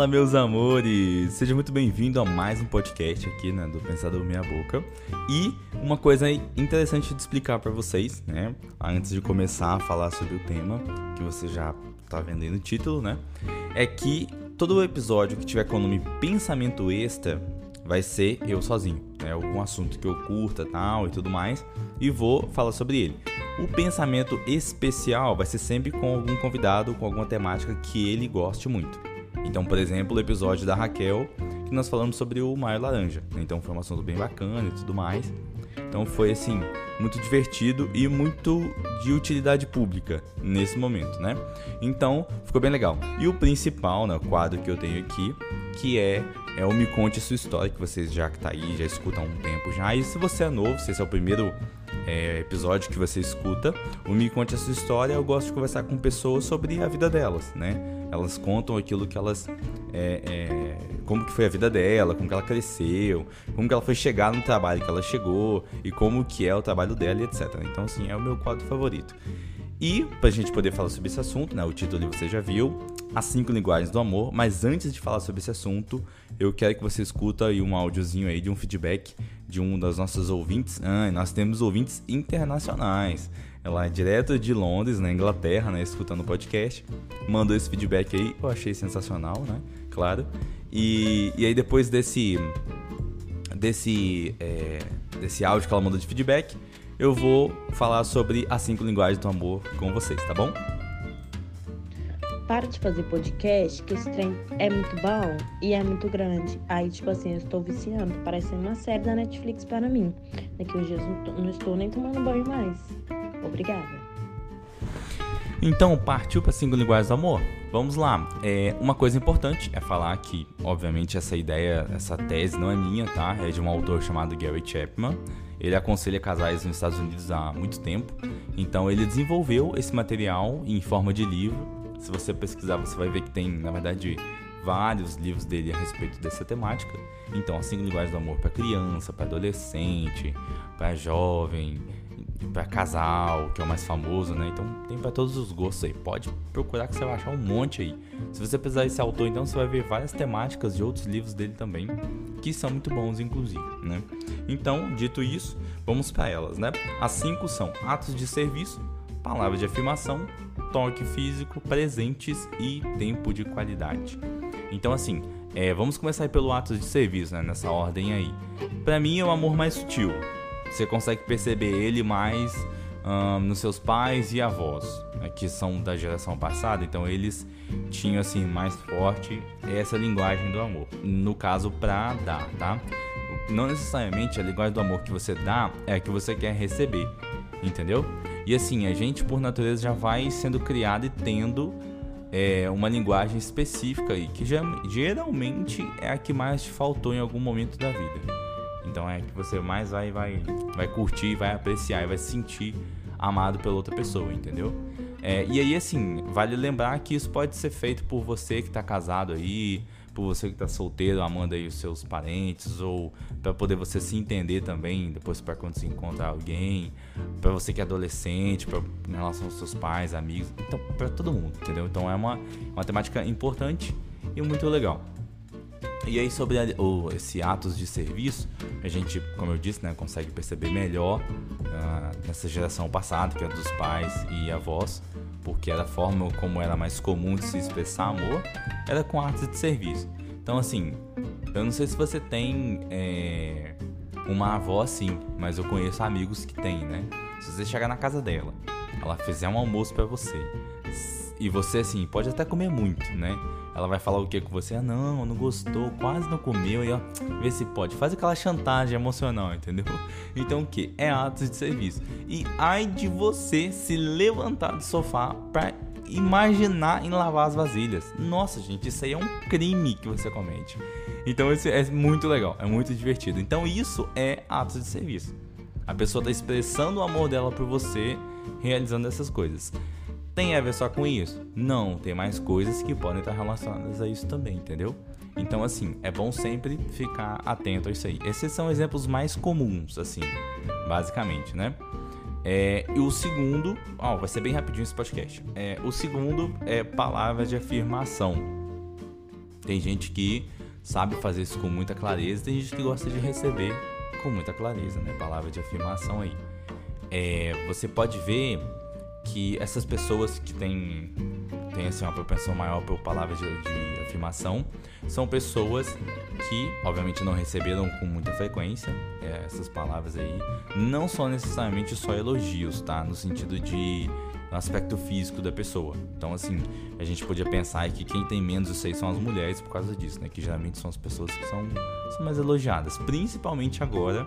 Fala, meus amores! Seja muito bem-vindo a mais um podcast aqui, né, do Pensador Meia Boca. E uma coisa interessante de explicar para vocês, né, antes de começar a falar sobre o tema, que você já tá vendo aí no título, né, é que todo episódio que tiver com o nome Pensamento Extra vai ser eu sozinho, né, algum assunto que eu curta tal e tudo mais, e vou falar sobre ele. O pensamento especial vai ser sempre com algum convidado, com alguma temática que ele goste muito. Então, por exemplo, o episódio da Raquel, que nós falamos sobre o Mar Laranja. Então foi um assunto bem bacana e tudo mais. Então foi assim, muito divertido e muito de utilidade pública nesse momento, né? Então ficou bem legal. E o principal, né, o quadro que eu tenho aqui, que é é o Me Conte Sua História, que vocês já que tá aí, já escutam há um tempo já. E se você é novo, se esse é o primeiro é, episódio que você escuta, o Me Conte a Sua História, eu gosto de conversar com pessoas sobre a vida delas, né? Elas contam aquilo que elas. É, é, como que foi a vida dela, como que ela cresceu, como que ela foi chegar no trabalho que ela chegou e como que é o trabalho dela e etc. Então, assim, é o meu quadro favorito. E, pra gente poder falar sobre esse assunto, né, o título você já viu, As Cinco Linguagens do Amor, mas antes de falar sobre esse assunto, eu quero que você escuta aí um áudiozinho aí de um feedback de um das nossas ouvintes. Ah, nós temos ouvintes internacionais. Ela é direto de Londres, na Inglaterra, né, escutando o podcast. Mandou esse feedback aí, eu achei sensacional, né? Claro. E, e aí depois desse desse é, desse áudio que ela mandou de feedback, eu vou falar sobre as cinco linguagens do amor com vocês, tá bom? Para de fazer podcast, que esse trem é muito bom e é muito grande. Aí, tipo assim, eu estou viciando. Parece uma série da Netflix para mim. Daqui uns dias não, não estou nem tomando banho mais. Obrigada. Então, partiu para cinco linguagens do amor? Vamos lá. É, uma coisa importante é falar que, obviamente, essa ideia, essa tese não é minha, tá? É de um autor chamado Gary Chapman. Ele aconselha casais nos Estados Unidos há muito tempo. Então, ele desenvolveu esse material em forma de livro se você pesquisar, você vai ver que tem, na verdade, vários livros dele a respeito dessa temática. Então, assim, linguagem do amor para criança, para adolescente, para jovem, para casal, que é o mais famoso, né? Então, tem para todos os gostos aí. Pode procurar que você vai achar um monte aí. Se você pesquisar esse autor, então você vai ver várias temáticas de outros livros dele também, que são muito bons, inclusive, né? Então, dito isso, vamos para elas, né? As cinco são atos de serviço, palavras de afirmação, toque físico, presentes e tempo de qualidade. Então, assim, é, vamos começar pelo ato de serviço, né, nessa ordem aí. Para mim é o amor mais sutil. Você consegue perceber ele mais nos seus pais e avós, né, que são da geração passada, então eles tinham assim mais forte essa linguagem do amor. No caso, para dar, tá? Não necessariamente a linguagem do amor que você dá é a que você quer receber, entendeu? E assim, a gente por natureza já vai sendo criado e tendo é, uma linguagem específica aí, que já, geralmente é a que mais te faltou em algum momento da vida. Então é a que você mais vai, vai, vai curtir, vai apreciar e vai se sentir amado pela outra pessoa, entendeu? É, e aí, assim, vale lembrar que isso pode ser feito por você que está casado aí, por você que está solteiro, amando aí os seus parentes, ou para poder você se entender também, depois para quando se encontrar alguém, para você que é adolescente, pra, em relação aos seus pais, amigos, então para todo mundo, entendeu? Então é uma, uma temática importante e muito legal. E aí sobre a, o, esse atos de serviço, a gente, como eu disse, né, consegue perceber melhor uh, nessa geração passada, que é dos pais e avós, porque era a forma como era mais comum de se expressar amor, era com atos de serviço. Então, assim, eu não sei se você tem é, uma avó assim, mas eu conheço amigos que tem, né? Se você chegar na casa dela, ela fizer um almoço para você, e você, assim, pode até comer muito, né? Ela vai falar o que com você? Ah, não, não gostou, quase não comeu, e ó, vê se pode. Faz aquela chantagem emocional, entendeu? Então o que? É atos de serviço. E ai de você se levantar do sofá pra imaginar em lavar as vasilhas. Nossa, gente, isso aí é um crime que você comete. Então isso é muito legal, é muito divertido. Então isso é atos de serviço. A pessoa está expressando o amor dela por você realizando essas coisas. Tem a ver só com isso? Não, tem mais coisas que podem estar relacionadas a isso também, entendeu? Então, assim, é bom sempre ficar atento a isso aí. Esses são exemplos mais comuns, assim, basicamente, né? É, e o segundo, ó, vai ser bem rapidinho esse podcast. É, o segundo é palavras de afirmação. Tem gente que sabe fazer isso com muita clareza, tem gente que gosta de receber com muita clareza, né? Palavra de afirmação aí. É, você pode ver que essas pessoas que têm, têm assim, uma propensão maior por palavras de, de afirmação são pessoas que, obviamente, não receberam com muita frequência é, essas palavras aí. Não são necessariamente só elogios, tá? No sentido de no aspecto físico da pessoa. Então, assim, a gente podia pensar que quem tem menos isso aí são as mulheres por causa disso, né? Que geralmente são as pessoas que são, são mais elogiadas. Principalmente agora,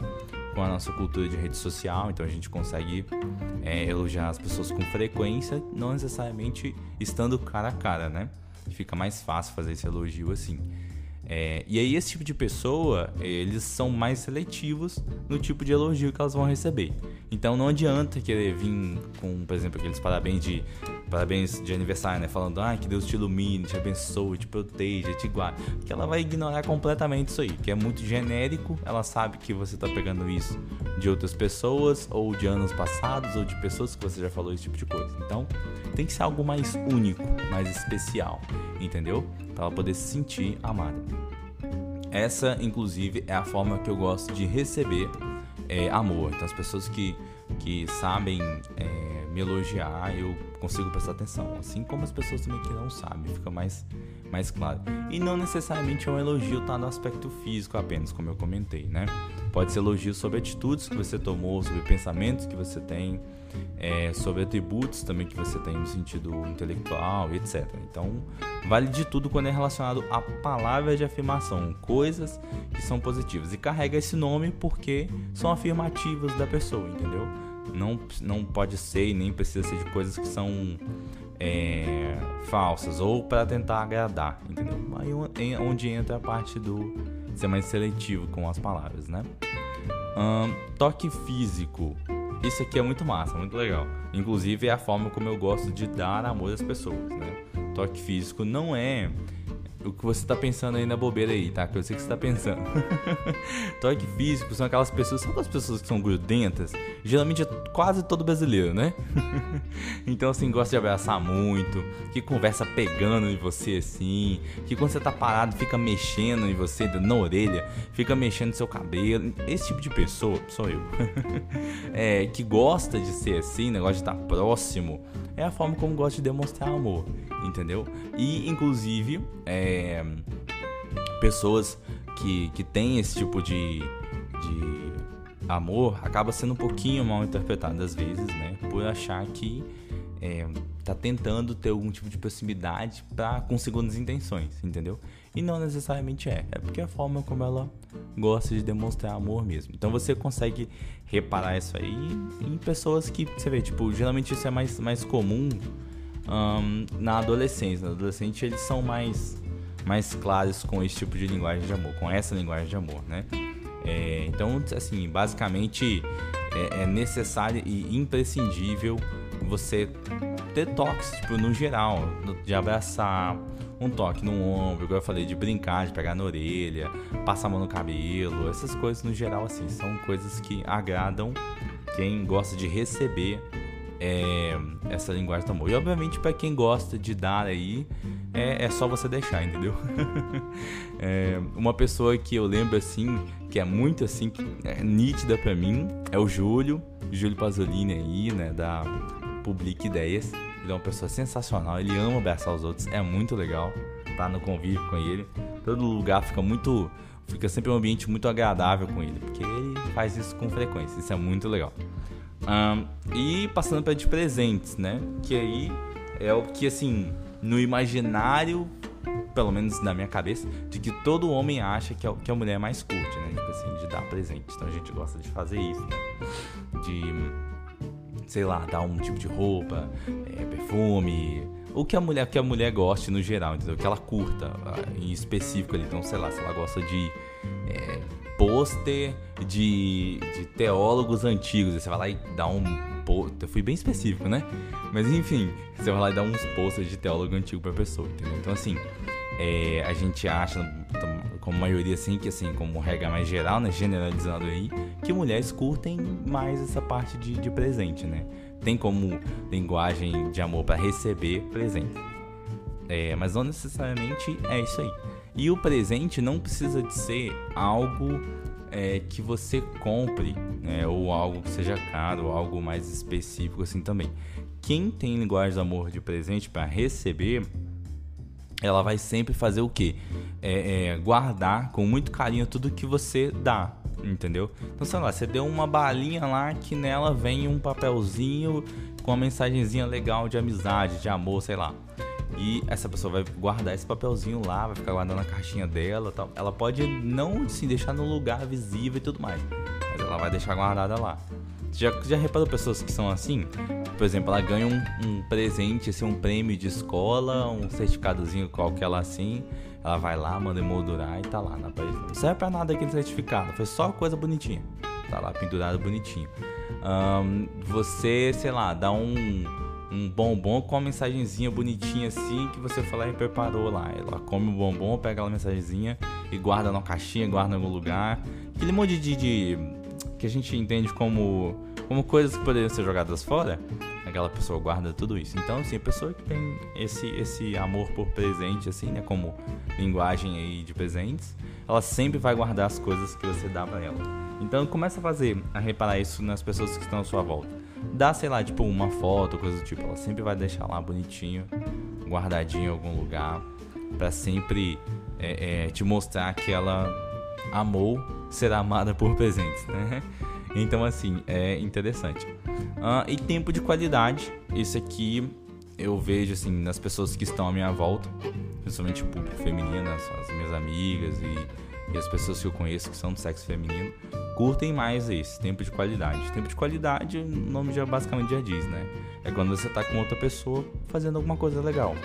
com a nossa cultura de rede social, então a gente consegue é, elogiar as pessoas com frequência, não necessariamente estando cara a cara, né? Fica mais fácil fazer esse elogio assim. É, e aí esse tipo de pessoa, eles são mais seletivos no tipo de elogio que elas vão receber. Então não adianta querer vir com, por exemplo, aqueles parabéns de parabéns de aniversário, né, falando: "Ah, que Deus te ilumine, te abençoe, te proteja, te guarde". Que ela vai ignorar completamente isso aí, que é muito genérico. Ela sabe que você tá pegando isso de outras pessoas ou de anos passados ou de pessoas que você já falou esse tipo de coisa. Então, tem que ser algo mais único, mais especial, entendeu? Para ela poder se sentir amada. Essa, inclusive, é a forma que eu gosto de receber é, amor. Então, as pessoas que, que sabem é, me elogiar, eu consigo prestar atenção. Assim como as pessoas também que não sabem, fica mais, mais claro. E não necessariamente é um elogio tá no aspecto físico apenas, como eu comentei, né? Pode ser elogio sobre atitudes que você tomou, sobre pensamentos que você tem, é, sobre atributos também que você tem no sentido intelectual, etc. Então, vale de tudo quando é relacionado a palavras de afirmação, coisas que são positivas. E carrega esse nome porque são afirmativas da pessoa, entendeu? Não, não pode ser e nem precisa ser de coisas que são é, falsas ou para tentar agradar, entendeu? Aí é onde entra a parte do ser mais seletivo com as palavras, né? Um, toque físico. Isso aqui é muito massa, muito legal. Inclusive é a forma como eu gosto de dar amor às pessoas, né? Toque físico não é o que você tá pensando aí na bobeira aí, tá? Que eu sei que você tá pensando. Toque físico são aquelas pessoas, são aquelas pessoas que são grudentas, geralmente é quase todo brasileiro, né? então assim, gosta de abraçar muito, que conversa pegando em você assim, que quando você tá parado fica mexendo em você na orelha, fica mexendo no seu cabelo. Esse tipo de pessoa sou eu. é, que gosta de ser assim, negócio de estar próximo, é a forma como gosta de demonstrar amor entendeu? E, inclusive, é, pessoas que, que têm esse tipo de, de amor acaba sendo um pouquinho mal interpretado às vezes, né? Por achar que é, tá tentando ter algum tipo de proximidade para com segundas intenções, entendeu? E não necessariamente é, é porque é a forma como ela gosta de demonstrar amor mesmo. Então você consegue reparar isso aí em pessoas que você vê, tipo, geralmente isso é mais, mais comum um, na adolescência. Na adolescente eles são mais, mais claros com esse tipo de linguagem de amor, com essa linguagem de amor, né? É, então, assim, basicamente é, é, necessário e imprescindível você ter toques, tipo, no geral, de abraçar, um toque no ombro, igual eu falei, de brincar, de pegar na orelha, passar a mão no cabelo, essas coisas no geral, assim, são coisas que agradam quem gosta de receber é, essa linguagem do amor. E obviamente para quem gosta de dar aí, é, é só você deixar, entendeu? é, uma pessoa que eu lembro assim, que é muito assim, é nítida para mim, é o Júlio, Júlio Pasolini aí, né, da Public Ideias. Ele é uma pessoa sensacional, ele ama abraçar os outros, é muito legal estar tá no convívio com ele. Todo lugar fica muito fica sempre um ambiente muito agradável com ele, porque ele faz isso com frequência. Isso é muito legal. Um, e passando para de presentes, né? Que aí é o que, assim, no imaginário, pelo menos na minha cabeça, de que todo homem acha que, é, que a mulher mais curte, né? Tipo assim, de dar presente. Então a gente gosta de fazer isso, né? De, sei lá, dar um tipo de roupa, é, perfume, o que a mulher que a mulher goste no geral, entendeu? Que ela curta ah, em específico ali. Então, sei lá, se ela gosta de é, pôster de, de teólogos antigos. Você vai lá e dá um. Eu fui bem específico, né? Mas enfim, você vai lá e dá uns posters de teólogo antigo pra pessoa, entendeu? Então, assim, é, a gente acha, como maioria, assim, que assim, como regra mais geral, né? Generalizando aí, que mulheres curtem mais essa parte de, de presente, né? Tem como linguagem de amor para receber presente. É, mas não necessariamente é isso aí. E o presente não precisa de ser algo é, que você compre, né? ou algo que seja caro, algo mais específico assim também. Quem tem linguagem do amor de presente para receber, ela vai sempre fazer o que? É, é, guardar com muito carinho tudo que você dá, entendeu? Então, sei lá, você deu uma balinha lá que nela vem um papelzinho com uma mensagenzinha legal de amizade, de amor, sei lá. E essa pessoa vai guardar esse papelzinho lá, vai ficar guardando a caixinha dela tal. Ela pode não se deixar no lugar visível e tudo mais. Mas ela vai deixar guardada lá. Já, já reparou pessoas que são assim? Por exemplo, ela ganha um, um presente, assim, um prêmio de escola, um certificadozinho qualquer lá assim. Ela vai lá, manda emoldurar e tá lá na parede. Não serve pra nada aquele certificado, foi só coisa bonitinha. Tá lá pendurado bonitinho. Um, você, sei lá, dá um um bombom com uma mensagenzinha bonitinha assim que você lá e preparou lá. Ela come o bombom, pega aquela mensagenzinha e guarda na caixinha, guarda em algum lugar. Aquele monte de, de, que a gente entende como como coisas que poderiam ser jogadas fora. Aquela pessoa guarda tudo isso. Então, assim, a pessoa que tem esse esse amor por presente assim, né, como linguagem aí de presentes, ela sempre vai guardar as coisas que você dá para ela. Então, começa a fazer a reparar isso nas pessoas que estão à sua volta dá, sei lá, tipo uma foto, coisa do tipo. Ela sempre vai deixar lá bonitinho, guardadinho em algum lugar, para sempre é, é, te mostrar que ela amou ser amada por presentes, né? Então, assim, é interessante. Uh, e tempo de qualidade. Isso aqui eu vejo, assim, nas pessoas que estão à minha volta, principalmente o público feminino, as, as minhas amigas e, e as pessoas que eu conheço que são do sexo feminino curtem mais esse tempo de qualidade. Tempo de qualidade, o nome já basicamente já diz, né? É quando você tá com outra pessoa fazendo alguma coisa legal.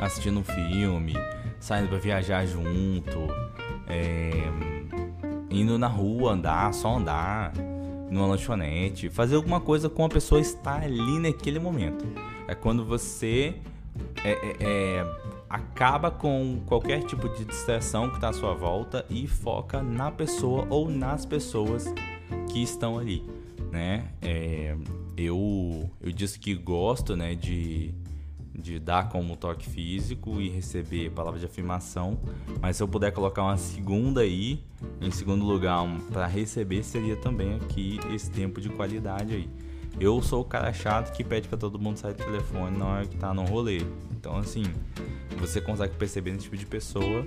Assistindo um filme, saindo para viajar junto, é, indo na rua andar, só andar, numa lanchonete, fazer alguma coisa com a pessoa estar ali naquele momento. É quando você é, é, é acaba com qualquer tipo de distração que está à sua volta e foca na pessoa ou nas pessoas que estão ali, né? É, eu, eu disse que gosto, né, de, de dar como toque físico e receber palavra de afirmação, mas se eu puder colocar uma segunda aí, em segundo lugar, um, para receber, seria também aqui esse tempo de qualidade aí. Eu sou o cara chato que pede para todo mundo sair do telefone na hora que tá no rolê. Então, assim, você consegue perceber nesse tipo de pessoa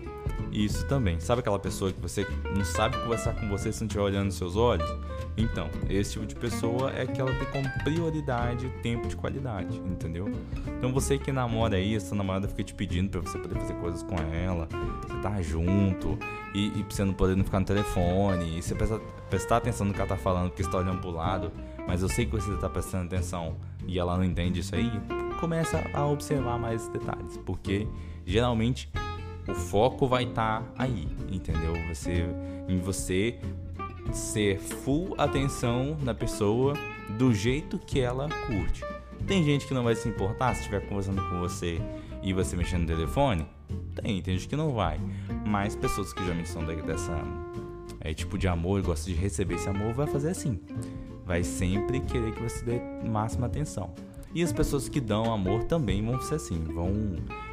isso também. Sabe aquela pessoa que você não sabe conversar com você se não estiver olhando nos seus olhos? Então, esse tipo de pessoa é que ela tem como prioridade o tempo de qualidade, entendeu? Então você que namora aí, sua namorada fica te pedindo para você poder fazer coisas com ela, você tá junto, e, e você não poder não ficar no telefone, e você prestar, prestar atenção no que ela tá falando, porque você tá olhando pro lado, mas eu sei que você tá prestando atenção e ela não entende isso aí, começa a observar mais detalhes, porque geralmente o foco vai estar tá aí, entendeu? Você em você ser full atenção na pessoa do jeito que ela curte. Tem gente que não vai se importar se estiver conversando com você e você mexendo no telefone? Tem, tem gente que não vai. Mas pessoas que geralmente são dessa é, tipo de amor gostam de receber esse amor, vai fazer assim. Vai sempre querer que você dê máxima atenção. E as pessoas que dão amor também vão ser assim, vão,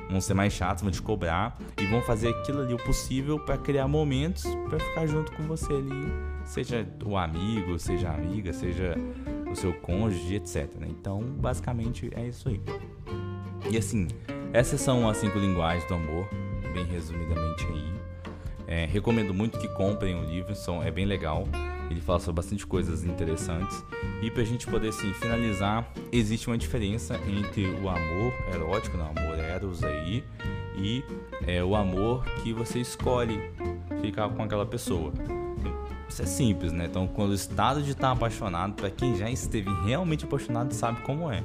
vão ser mais chatos, vão te cobrar e vão fazer aquilo ali o possível para criar momentos para ficar junto com você ali, seja o amigo, seja a amiga, seja o seu cônjuge, etc. Né? Então, basicamente é isso aí. E assim, essas são as cinco linguagens do amor, bem resumidamente aí. É, recomendo muito que comprem o livro, são, é bem legal. Ele fala sobre bastante coisas interessantes. E pra gente poder assim, finalizar, existe uma diferença entre o amor erótico, não, amor eros aí, e é, o amor que você escolhe ficar com aquela pessoa. Isso é simples, né? Então, quando o estado de estar apaixonado, para quem já esteve realmente apaixonado, sabe como é.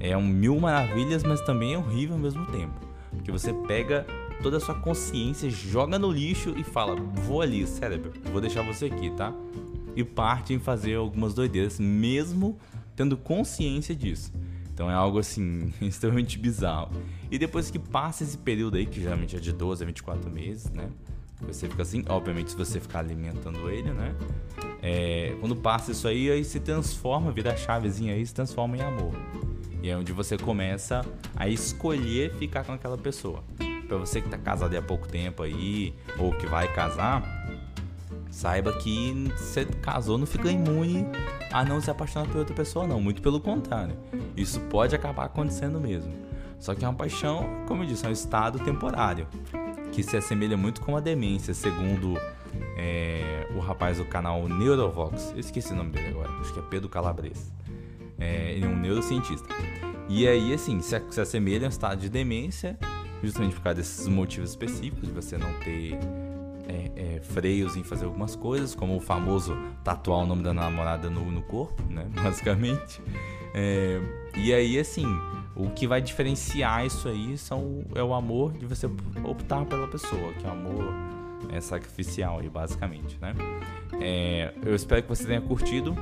É um mil maravilhas, mas também é horrível ao mesmo tempo. Porque você pega toda a sua consciência, joga no lixo e fala: Vou ali, cérebro, vou deixar você aqui, tá? E parte em fazer algumas doideiras, mesmo tendo consciência disso. Então é algo assim extremamente bizarro. E depois que passa esse período aí, que geralmente é de 12 a 24 meses, né? Você fica assim, obviamente, se você ficar alimentando ele, né? É, quando passa isso aí, aí se transforma, vira a chavezinha aí, se transforma em amor. E é onde você começa a escolher ficar com aquela pessoa. para você que tá casado há pouco tempo aí, ou que vai casar, saiba que você casou não fica imune a não se apaixonar por outra pessoa, não. Muito pelo contrário. Isso pode acabar acontecendo mesmo. Só que é uma paixão, como eu disse, é um estado temporário, que se assemelha muito com a demência, segundo é, o rapaz do canal Neurovox. Eu esqueci o nome dele agora, acho que é Pedro Calabres. É, ele é um neurocientista. E aí, assim, se, se assemelha a um estado de demência, justamente por causa desses motivos específicos, de você não ter é, é, freios em fazer algumas coisas, como o famoso tatuar o nome da namorada no, no corpo, né? Basicamente. É, e aí, assim, o que vai diferenciar isso aí são, é o amor de você optar pela pessoa, que é o amor é, sacrificial aí, basicamente, né? É, eu espero que você tenha curtido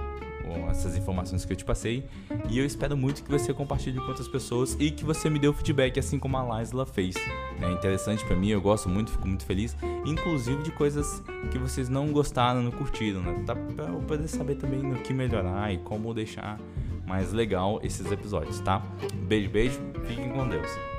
essas informações que eu te passei. E eu espero muito que você compartilhe com outras pessoas e que você me dê o feedback, assim como a Laisla fez. É interessante para mim, eu gosto muito, fico muito feliz. Inclusive de coisas que vocês não gostaram, não curtiram, né? Tá, pra eu poder saber também no que melhorar e como deixar mais legal esses episódios, tá? Beijo, beijo, fiquem com Deus.